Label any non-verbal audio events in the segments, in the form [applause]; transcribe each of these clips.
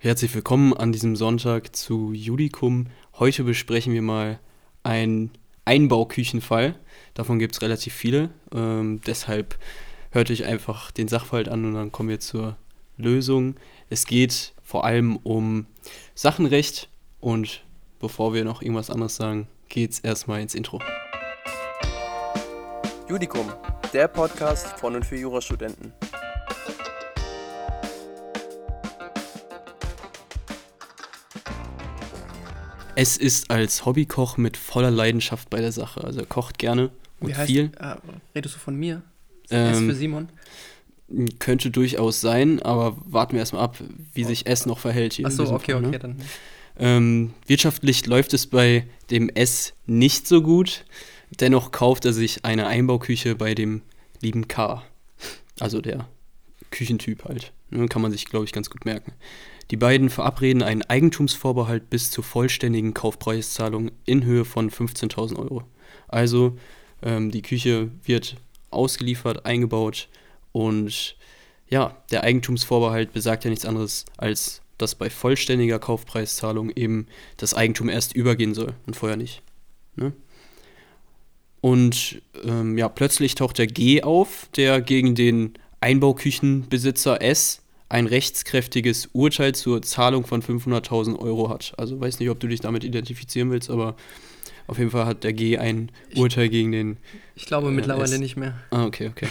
Herzlich willkommen an diesem Sonntag zu Judikum. Heute besprechen wir mal einen Einbauküchenfall. Davon gibt es relativ viele. Ähm, deshalb hört euch einfach den Sachverhalt an und dann kommen wir zur Lösung. Es geht vor allem um Sachenrecht und bevor wir noch irgendwas anderes sagen, geht's erstmal ins Intro. Judikum, der Podcast von und für Jurastudenten. Es ist als Hobbykoch mit voller Leidenschaft bei der Sache. Also er kocht gerne und Wie heißt, viel. Äh, redest du von mir? S Ähm, für Simon? Könnte durchaus sein, aber warten wir erstmal ab, wie sich S noch verhält hier. Achso, okay, Fall, ne? okay, dann. Ähm, wirtschaftlich läuft es bei dem S nicht so gut. Dennoch kauft er sich eine Einbauküche bei dem lieben K. Also der Küchentyp halt. Ne, kann man sich, glaube ich, ganz gut merken. Die beiden verabreden einen Eigentumsvorbehalt bis zur vollständigen Kaufpreiszahlung in Höhe von 15.000 Euro. Also ähm, die Küche wird ausgeliefert, eingebaut und ja, der Eigentumsvorbehalt besagt ja nichts anderes, als dass bei vollständiger Kaufpreiszahlung eben das Eigentum erst übergehen soll und vorher nicht. Ne? Und ähm, ja, plötzlich taucht der G auf, der gegen den Einbauküchenbesitzer S ein rechtskräftiges Urteil zur Zahlung von 500.000 Euro hat. Also weiß nicht, ob du dich damit identifizieren willst, aber auf jeden Fall hat der G ein Urteil gegen den Ich glaube Äh, mittlerweile S. nicht mehr. Ah, okay, okay.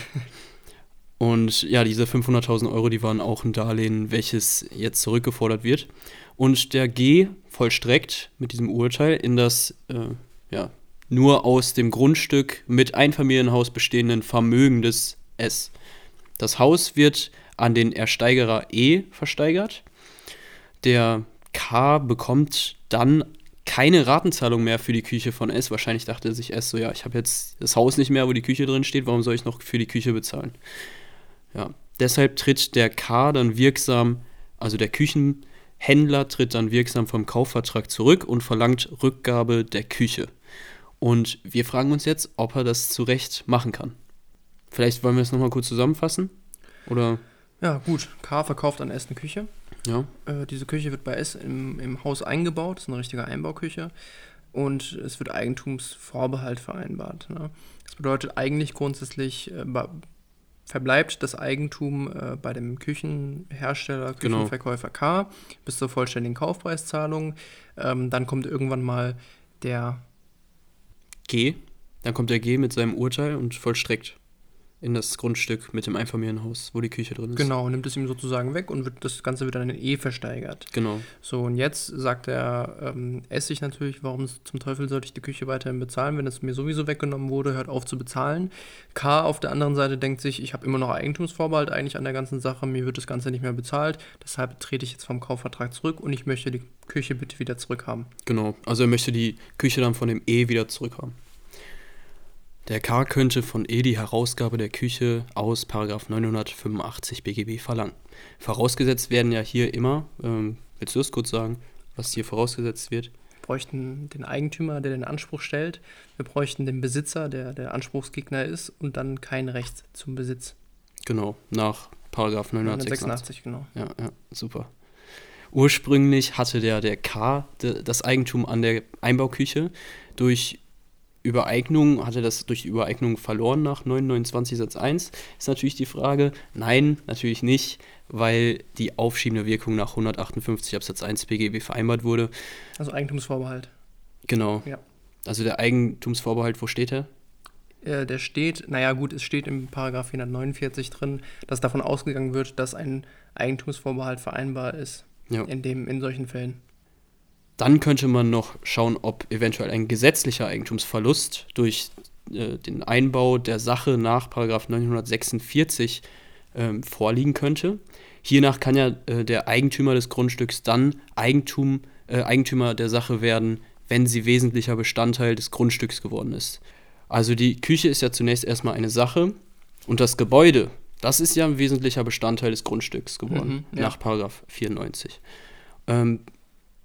Und ja, diese 500.000 Euro, die waren auch ein Darlehen, welches jetzt zurückgefordert wird. Und der G vollstreckt mit diesem Urteil in das äh, ja, nur aus dem Grundstück mit Einfamilienhaus bestehenden Vermögen des S. Das Haus wird an den Ersteigerer E versteigert. Der K bekommt dann keine Ratenzahlung mehr für die Küche von S. Wahrscheinlich dachte sich S so, ja, ich habe jetzt das Haus nicht mehr, wo die Küche drin steht, warum soll ich noch für die Küche bezahlen? Ja, deshalb tritt der K dann wirksam, also der Küchenhändler tritt dann wirksam vom Kaufvertrag zurück und verlangt Rückgabe der Küche. Und wir fragen uns jetzt, ob er das zu Recht machen kann. Vielleicht wollen wir es nochmal kurz zusammenfassen? Oder, Ja, gut. K verkauft an S eine Küche. ja, Äh, diese Küche wird bei S im, im Haus eingebaut. Das ist eine richtige Einbauküche. Und es wird Eigentumsvorbehalt vereinbart. Ne? Das bedeutet eigentlich grundsätzlich äh, verbleibt das Eigentum äh, bei dem Küchenhersteller, Genau. Küchenverkäufer K bis zur vollständigen Kaufpreiszahlung. Ähm, dann kommt irgendwann mal der G. Dann kommt der G mit seinem Urteil und vollstreckt in das Grundstück mit dem Einfamilienhaus, wo die Küche drin ist. Genau, nimmt es ihm sozusagen weg und wird, das Ganze wird dann in E versteigert. Genau. So, und jetzt sagt der ähm, Essig natürlich, warum zum Teufel sollte ich die Küche weiterhin bezahlen, wenn es mir sowieso weggenommen wurde, hört auf zu bezahlen. K auf der anderen Seite denkt sich, ich habe immer noch Eigentumsvorbehalt eigentlich an der ganzen Sache, mir wird das Ganze nicht mehr bezahlt, deshalb trete ich jetzt vom Kaufvertrag zurück und ich möchte die Küche bitte wieder zurückhaben. Genau. Also er möchte die Küche dann von dem E wieder zurückhaben. Der K könnte von E die Herausgabe der Küche aus Paragraf 985 BGB verlangen. Vorausgesetzt werden ja hier immer, ähm, willst du das kurz sagen, was hier vorausgesetzt wird? Wir bräuchten den Eigentümer, der den Anspruch stellt, wir bräuchten den Besitzer, der der Anspruchsgegner ist und dann kein Recht zum Besitz. Genau, nach Paragraf 986. 986, genau. Ja, ja, super. Ursprünglich hatte der, der K das Eigentum an der Einbauküche. Durch Übereignung, hat er das durch Übereignung verloren nach 929 Satz 1? Ist natürlich die Frage. Nein, natürlich nicht, weil die aufschiebende Wirkung nach 158 Absatz 1 BGB vereinbart wurde. Also Eigentumsvorbehalt. Genau. Ja. Also der Eigentumsvorbehalt, wo steht er? Äh, der steht, naja gut, es steht im Paragraph 449 drin, dass davon ausgegangen wird, dass ein Eigentumsvorbehalt vereinbar ist Ja. in, dem, in solchen Fällen. Dann könnte man noch schauen, ob eventuell ein gesetzlicher Eigentumsverlust durch äh, den Einbau der Sache nach Paragraf 946 ähm, vorliegen könnte. Hiernach kann ja äh, der Eigentümer des Grundstücks dann Eigentum, äh, Eigentümer der Sache werden, wenn sie wesentlicher Bestandteil des Grundstücks geworden ist. Also die Küche ist ja zunächst erstmal eine Sache und das Gebäude, das ist ja ein wesentlicher Bestandteil des Grundstücks geworden, Mhm, ja. nach Paragraph 94. Ähm,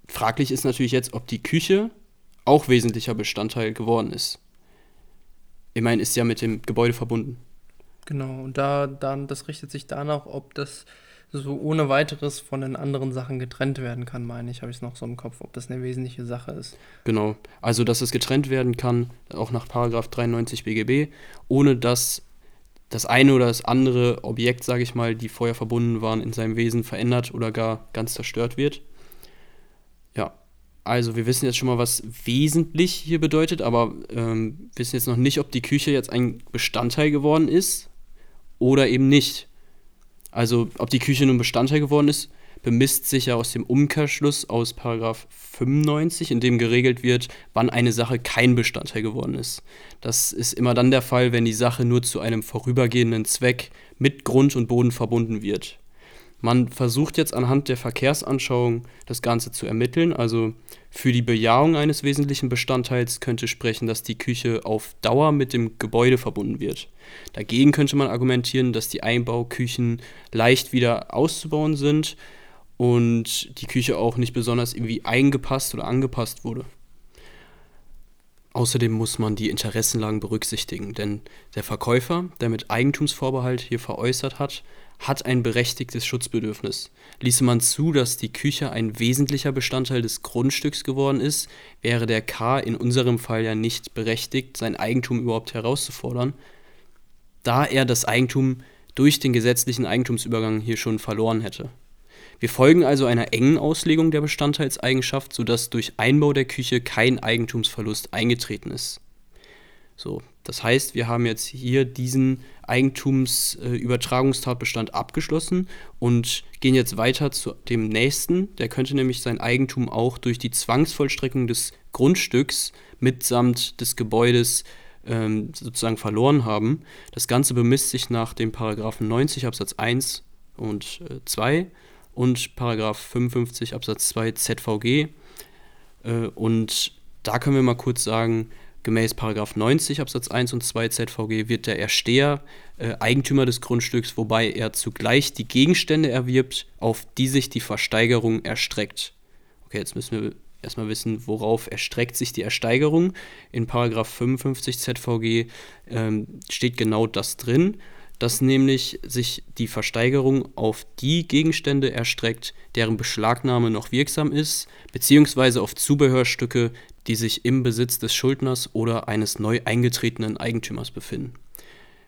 fraglich ist natürlich jetzt, ob die Küche auch wesentlicher Bestandteil geworden ist. Ich meine, ist ja mit dem Gebäude verbunden. Genau, und da dann, das richtet sich danach, ob das so ohne weiteres von den anderen Sachen getrennt werden kann, meine ich, habe ich es noch so im Kopf, ob das eine wesentliche Sache ist. Genau. Also, dass es getrennt werden kann, auch nach Paragraph 93 BGB, ohne dass das eine oder das andere Objekt, sage ich mal, die vorher verbunden waren, in seinem Wesen verändert oder gar ganz zerstört wird. Also wir wissen jetzt schon mal, was wesentlich hier bedeutet, aber ähm, wissen jetzt noch nicht, ob die Küche jetzt ein Bestandteil geworden ist oder eben nicht. Also ob die Küche nun Bestandteil geworden ist, bemisst sich ja aus dem Umkehrschluss aus Paragraph 95, in dem geregelt wird, wann eine Sache kein Bestandteil geworden ist. Das ist immer dann der Fall, wenn die Sache nur zu einem vorübergehenden Zweck mit Grund und Boden verbunden wird. Man versucht jetzt anhand der Verkehrsanschauung das Ganze zu ermitteln. Also für die Bejahung eines wesentlichen Bestandteils könnte sprechen, dass die Küche auf Dauer mit dem Gebäude verbunden wird. Dagegen könnte man argumentieren, dass die Einbauküchen leicht wieder auszubauen sind und die Küche auch nicht besonders irgendwie eingepasst oder angepasst wurde. Außerdem muss man die Interessenlagen berücksichtigen, denn der Verkäufer, der mit Eigentumsvorbehalt hier veräußert hat, hat ein berechtigtes Schutzbedürfnis. Ließe man zu, dass die Küche ein wesentlicher Bestandteil des Grundstücks geworden ist, wäre der K in unserem Fall ja nicht berechtigt, sein Eigentum überhaupt herauszufordern, da er das Eigentum durch den gesetzlichen Eigentumsübergang hier schon verloren hätte. Wir folgen also einer engen Auslegung der Bestandteilseigenschaft, sodass durch Einbau der Küche kein Eigentumsverlust eingetreten ist. So, das heißt, wir haben jetzt hier diesen Eigentumsübertragungstatbestand abgeschlossen und gehen jetzt weiter zu dem nächsten. Der könnte nämlich sein Eigentum auch durch die Zwangsvollstreckung des Grundstücks mitsamt des Gebäudes ähm, sozusagen verloren haben. Das Ganze bemisst sich nach dem Paragraphen 90 Absatz 1 und äh, 2 und Paragraph 55 Absatz 2 ZVG. Äh, und da können wir mal kurz sagen, Gemäß 90 Absatz 1 und 2 ZVG wird der Ersteher äh, Eigentümer des Grundstücks, wobei er zugleich die Gegenstände erwirbt, auf die sich die Versteigerung erstreckt. Okay, jetzt müssen wir erstmal wissen, worauf erstreckt sich die Ersteigerung. In 55 ZVG ähm, steht genau das drin, dass nämlich sich die Versteigerung auf die Gegenstände erstreckt, deren Beschlagnahme noch wirksam ist, beziehungsweise auf Zubehörstücke, die sich im Besitz des Schuldners oder eines neu eingetretenen Eigentümers befinden.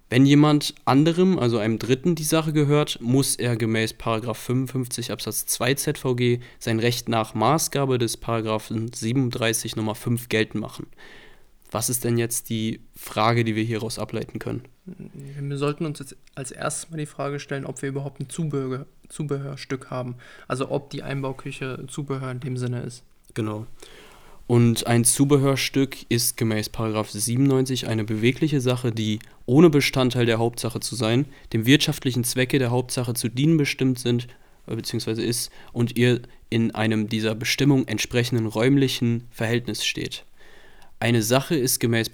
Wenn jemand anderem, also einem Dritten, die Sache gehört, muss er gemäß 55 Absatz 2 ZVG sein Recht nach Maßgabe des 37 Nummer 5 geltend machen. Was ist denn jetzt die Frage, die wir hieraus ableiten können? Wir sollten uns jetzt als erstes mal die Frage stellen, ob wir überhaupt ein Zubehör, Zubehörstück haben. Also ob die Einbauküche Zubehör in dem Sinne ist. Genau. Und ein Zubehörstück ist gemäß 97 eine bewegliche Sache, die ohne Bestandteil der Hauptsache zu sein, dem wirtschaftlichen Zwecke der Hauptsache zu dienen bestimmt sind äh, bzw. ist und ihr in einem dieser Bestimmung entsprechenden räumlichen Verhältnis steht. Eine Sache ist gemäß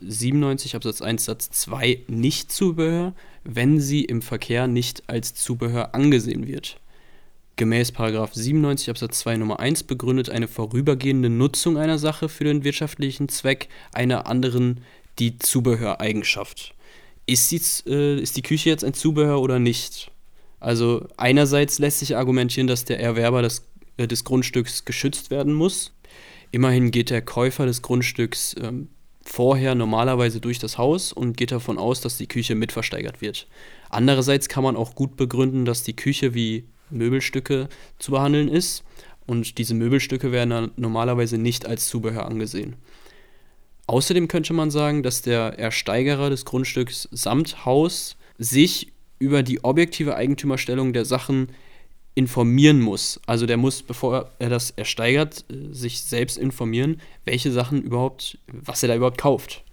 97 Absatz 1 Satz 2 nicht Zubehör, wenn sie im Verkehr nicht als Zubehör angesehen wird gemäß 97 Absatz 2 Nummer 1 begründet eine vorübergehende Nutzung einer Sache für den wirtschaftlichen Zweck einer anderen die Zubehöreigenschaft. Ist die, äh, ist die Küche jetzt ein Zubehör oder nicht? Also einerseits lässt sich argumentieren, dass der Erwerber des, äh, des Grundstücks geschützt werden muss. Immerhin geht der Käufer des Grundstücks ähm, vorher normalerweise durch das Haus und geht davon aus, dass die Küche mitversteigert wird. Andererseits kann man auch gut begründen, dass die Küche wie Möbelstücke zu behandeln ist. Und diese Möbelstücke werden dann normalerweise nicht als Zubehör angesehen. Außerdem könnte man sagen, dass der Ersteigerer des Grundstücks samt Haus sich über die objektive Eigentümerstellung der Sachen informieren muss. Also der muss, bevor er das ersteigert, sich selbst informieren, welche Sachen überhaupt, was er da überhaupt kauft.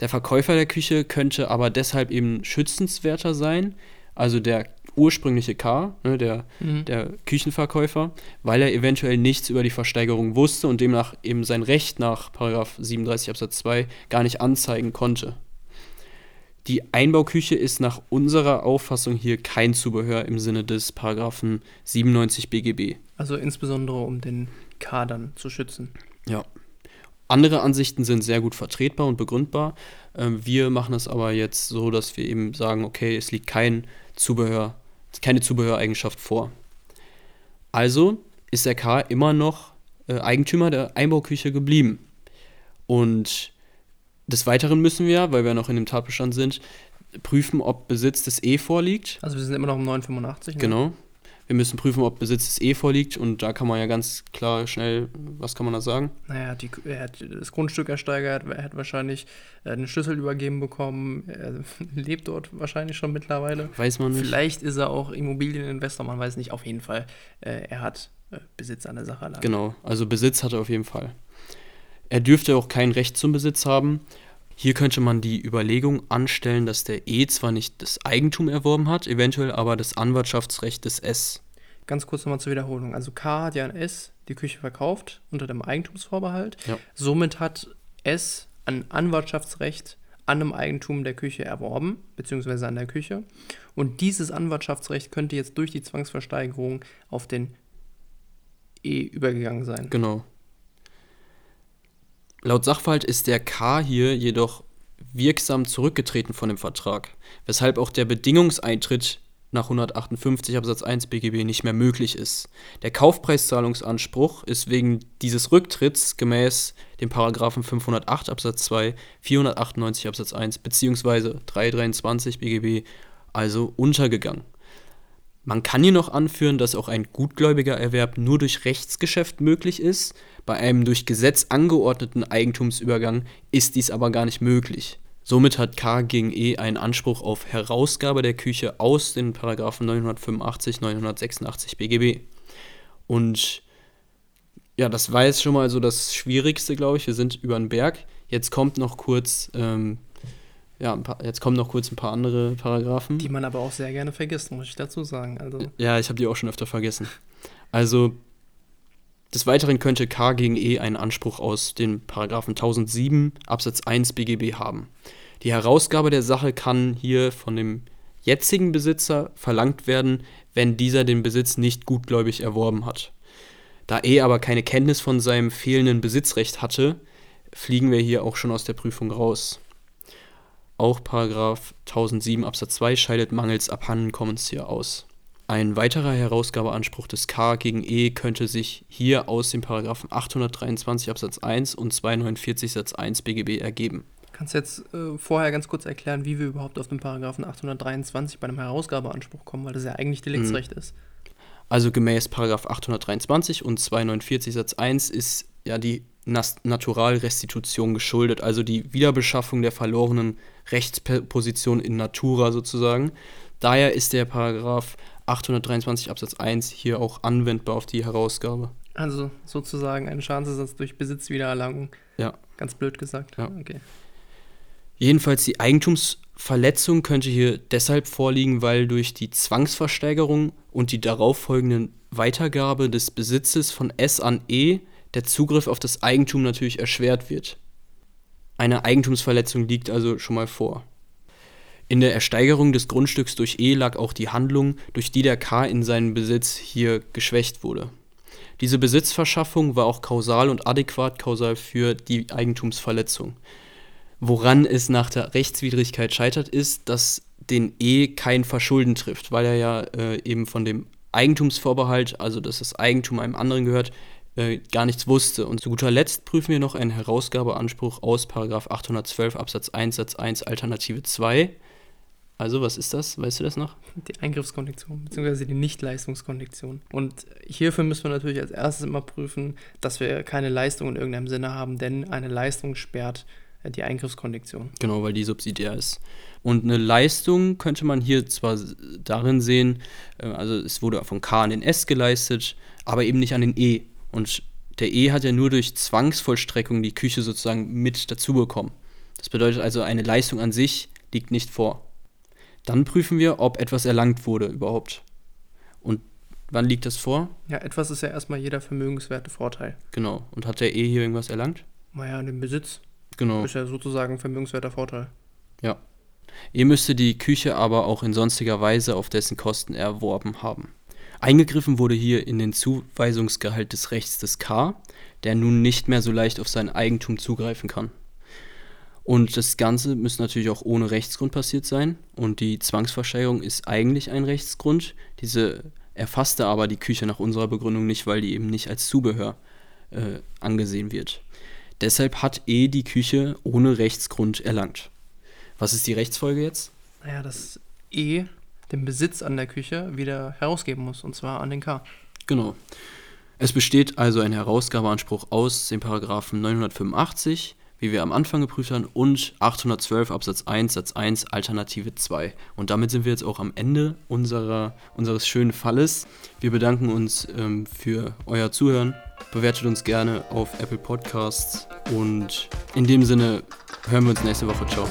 Der Verkäufer der Küche könnte aber deshalb eben schützenswerter sein. Also der ursprüngliche K, ne, der, mhm. der Küchenverkäufer, weil er eventuell nichts über die Versteigerung wusste und demnach eben sein Recht nach 37 Absatz 2 gar nicht anzeigen konnte. Die Einbauküche ist nach unserer Auffassung hier kein Zubehör im Sinne des Paragraphen 97 BGB. Also insbesondere um den K dann zu schützen. Ja. Andere Ansichten sind sehr gut vertretbar und begründbar. Ähm, wir machen es aber jetzt so, dass wir eben sagen, okay, es liegt kein Zubehör keine Zubehöreigenschaft vor. Also ist der K immer noch äh, Eigentümer der Einbauküche geblieben. Und des Weiteren müssen wir, weil wir noch in dem Tatbestand sind, prüfen, ob Besitz des E vorliegt. Also wir sind immer noch im 985. Ne? Genau. Wir müssen prüfen, ob Besitz des E vorliegt und da kann man ja ganz klar schnell, was kann man da sagen? Naja, die, er hat das Grundstück ersteigert, er hat wahrscheinlich äh, einen Schlüssel übergeben bekommen, er [laughs] lebt dort wahrscheinlich schon mittlerweile. Weiß man nicht. Vielleicht ist er auch Immobilieninvestor, man weiß nicht, auf jeden Fall. Äh, er hat äh, Besitz an der Sache erlangt. Genau, also Besitz hat er auf jeden Fall. Er dürfte auch kein Recht zum Besitz haben hier könnte man die Überlegung anstellen, dass der E zwar nicht das Eigentum erworben hat, eventuell aber das Anwartschaftsrecht des S. Ganz kurz nochmal zur Wiederholung. Also K hat ja an S die Küche verkauft unter dem Eigentumsvorbehalt. Ja. Somit hat S ein Anwartschaftsrecht an einem Eigentum der Küche erworben, beziehungsweise an der Küche. Und dieses Anwartschaftsrecht könnte jetzt durch die Zwangsversteigerung auf den E übergegangen sein. Genau. Laut Sachverhalt ist der K hier jedoch wirksam zurückgetreten von dem Vertrag, weshalb auch der Bedingungseintritt nach 158 Absatz 1 BGB nicht mehr möglich ist. Der Kaufpreiszahlungsanspruch ist wegen dieses Rücktritts gemäß dem Paragraphen 508 Absatz 2, 498 Absatz 1 bzw. 323 BGB also untergegangen. Man kann hier noch anführen, dass auch ein gutgläubiger Erwerb nur durch Rechtsgeschäft möglich ist. Bei einem durch Gesetz angeordneten Eigentumsübergang ist dies aber gar nicht möglich. Somit hat K gegen E einen Anspruch auf Herausgabe der Küche aus den Paragraphen 985, 986 BGB. Und ja, das war jetzt schon mal so das Schwierigste, glaube ich. Wir sind über den Berg. Jetzt kommt noch kurz ähm, ja, paar, jetzt kommen noch kurz ein paar andere Paragraphen. Die man aber auch sehr gerne vergisst, muss ich dazu sagen. Also. Ja, ich habe die auch schon öfter vergessen. Also, des Weiteren könnte K gegen E einen Anspruch aus den Paragraphen 1007 Absatz 1 BGB haben. Die Herausgabe der Sache kann hier von dem jetzigen Besitzer verlangt werden, wenn dieser den Besitz nicht gutgläubig erworben hat. Da E aber keine Kenntnis von seinem fehlenden Besitzrecht hatte, fliegen wir hier auch schon aus der Prüfung raus. Auch Paragraph 1007 Absatz 2 scheidet mangels Abhandenkommens hier aus. Ein weiterer Herausgabeanspruch des K gegen E könnte sich hier aus den Paragraphen 823 Absatz 1 und 249 Satz 1 BGB ergeben. Kannst du jetzt äh, vorher ganz kurz erklären, wie wir überhaupt auf den Paragraphen 823 bei einem Herausgabeanspruch kommen, weil das ja eigentlich Deliktsrecht mhm. ist? Also gemäß Paragraph 823 und 249 Satz 1 ist ja die Naturalrestitution geschuldet, also die Wiederbeschaffung der verlorenen Rechtsposition in Natura sozusagen. Daher ist der Paragraph 823 Absatz 1 hier auch anwendbar auf die Herausgabe. Also sozusagen ein Schadensersatz durch Besitzwiedererlangung. Ja. Ganz blöd gesagt. Ja. Okay. Jedenfalls die Eigentumsverletzung könnte hier deshalb vorliegen, weil durch die Zwangsversteigerung und die darauffolgenden Weitergabe des Besitzes von S an E der Zugriff auf das Eigentum natürlich erschwert wird. Eine Eigentumsverletzung liegt also schon mal vor. In der Ersteigerung des Grundstücks durch E lag auch die Handlung, durch die der K in seinen Besitz hier geschwächt wurde. Diese Besitzverschaffung war auch kausal und adäquat kausal für die Eigentumsverletzung. Woran es nach der Rechtswidrigkeit scheitert, ist, dass den E kein Verschulden trifft, weil er ja äh, eben von dem Eigentumsvorbehalt, also dass das Eigentum einem anderen gehört, äh, gar nichts wusste. Und zu guter Letzt prüfen wir noch einen Herausgabeanspruch aus 812 Absatz 1 Satz 1 Alternative 2. Also, was ist das? Weißt du das noch? Die Eingriffskondiktion, beziehungsweise die Nichtleistungskondiktion. Und hierfür müssen wir natürlich als erstes immer prüfen, dass wir keine Leistung in irgendeinem Sinne haben, denn eine Leistung sperrt äh, die Eingriffskondiktion. Genau, weil die subsidiär ist. Und eine Leistung könnte man hier zwar darin sehen, äh, also es wurde von K an den S geleistet, aber eben nicht an den E. Und der E hat ja nur durch Zwangsvollstreckung die Küche sozusagen mit dazu bekommen. Das bedeutet also, eine Leistung an sich liegt nicht vor. Dann prüfen wir, ob etwas erlangt wurde überhaupt. Und wann liegt das vor? Ja, etwas ist ja erstmal jeder vermögenswerte Vorteil. Genau. Und hat der E hier irgendwas erlangt? Naja, den Besitz. Genau. Ist ja sozusagen ein vermögenswerter Vorteil. Ja. E müsste die Küche aber auch in sonstiger Weise auf dessen Kosten erworben haben. Eingegriffen wurde hier in den Zuweisungsgehalt des Rechts des K, der nun nicht mehr so leicht auf sein Eigentum zugreifen kann. Und das Ganze müsste natürlich auch ohne Rechtsgrund passiert sein. Und die Zwangsversteigerung ist eigentlich ein Rechtsgrund. Diese erfasste aber die Küche nach unserer Begründung nicht, weil die eben nicht als Zubehör äh, angesehen wird. Deshalb hat E die Küche ohne Rechtsgrund erlangt. Was ist die Rechtsfolge jetzt? Naja, dass E den Besitz an der Küche wieder herausgeben muss, und zwar an den K. Genau. Es besteht also ein Herausgabeanspruch aus den Paragraphen 985 wie wir am Anfang geprüft haben, und 812 Absatz 1 Satz 1 Alternative 2. Und damit sind wir jetzt auch am Ende unserer, unseres schönen Falles. Wir bedanken uns ähm, für euer Zuhören. Bewertet uns gerne auf Apple Podcasts und in dem Sinne hören wir uns nächste Woche. Ciao.